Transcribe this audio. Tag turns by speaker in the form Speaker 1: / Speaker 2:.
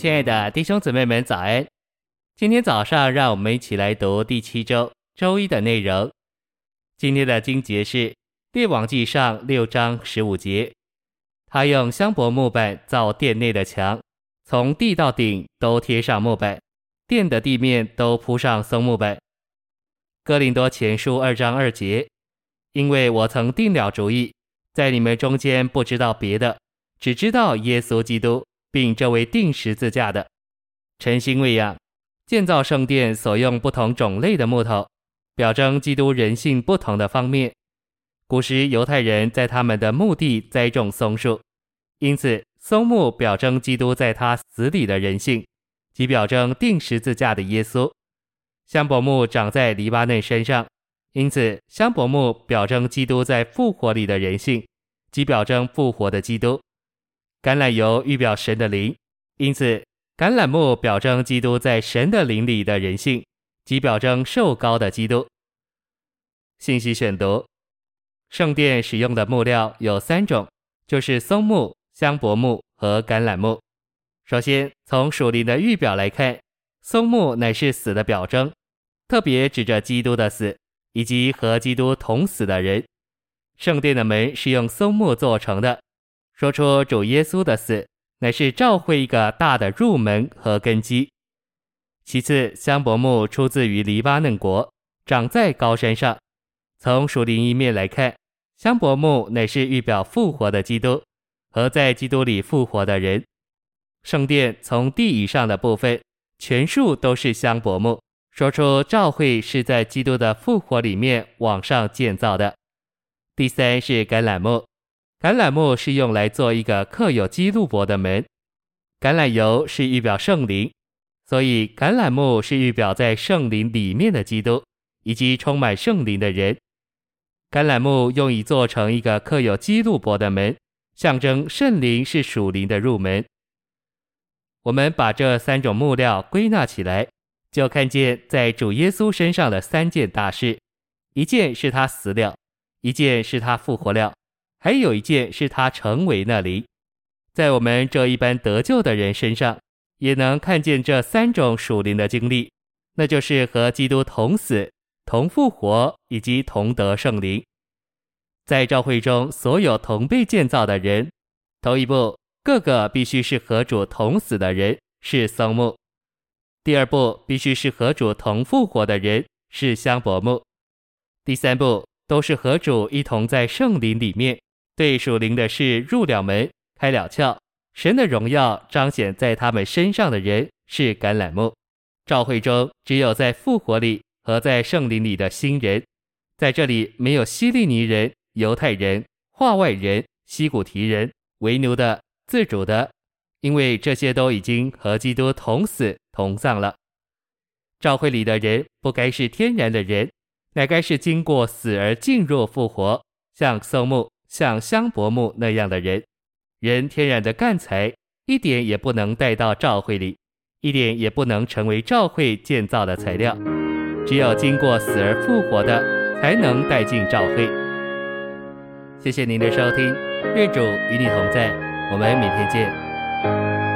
Speaker 1: 亲爱的弟兄姊妹们，早安！今天早上，让我们一起来读第七周周一的内容。今天的经节是《列王记上》六章十五节。他用香柏木板造殿内的墙，从地到顶都贴上木板，殿的地面都铺上松木板。哥林多前书二章二节，因为我曾定了主意，在你们中间不知道别的，只知道耶稣基督。并这位钉十字架的，诚心喂养，建造圣殿所用不同种类的木头，表征基督人性不同的方面。古时犹太人在他们的墓地栽种松树，因此松木表征基督在他死里的人性，即表征钉十字架的耶稣。香柏木长在黎巴嫩山上，因此香柏木表征基督在复活里的人性，即表征复活的基督。橄榄油预表神的灵，因此橄榄木表征基督在神的灵里的人性，即表征受膏的基督。信息选读：圣殿使用的木料有三种，就是松木、香柏木和橄榄木。首先，从属灵的预表来看，松木乃是死的表征，特别指着基督的死以及和基督同死的人。圣殿的门是用松木做成的。说出主耶稣的死，乃是召会一个大的入门和根基。其次，香柏木出自于黎巴嫩国，长在高山上。从属灵一面来看，香柏木乃是预表复活的基督和在基督里复活的人。圣殿从地以上的部分，全数都是香柏木，说出召会是在基督的复活里面往上建造的。第三是橄榄木。橄榄木是用来做一个刻有基路伯的门，橄榄油是预表圣灵，所以橄榄木是预表在圣灵里面的基督以及充满圣灵的人。橄榄木用以做成一个刻有基路伯的门，象征圣灵是属灵的入门。我们把这三种木料归纳起来，就看见在主耶稣身上的三件大事：一件是他死了，一件是他复活了。还有一件是他成为那灵，在我们这一般得救的人身上，也能看见这三种属灵的经历，那就是和基督同死、同复活以及同得圣灵。在教会中，所有同被建造的人，头一步，个个必须是和主同死的人，是松木；第二步，必须是和主同复活的人，是香柏木；第三步，都是和主一同在圣灵里面。对属灵的事入了门，开了窍，神的荣耀彰显在他们身上的人是橄榄木。召会中只有在复活里和在圣灵里的新人，在这里没有希利尼人、犹太人、化外人、西古提人、为奴的、自主的，因为这些都已经和基督同死同葬了。召会里的人不该是天然的人，乃该是经过死而进入复活，像松木。像香柏木那样的人，人天然的干材一点也不能带到赵会里，一点也不能成为赵会建造的材料。只有经过死而复活的，才能带进赵会。谢谢您的收听，愿主与你同在，我们明天见。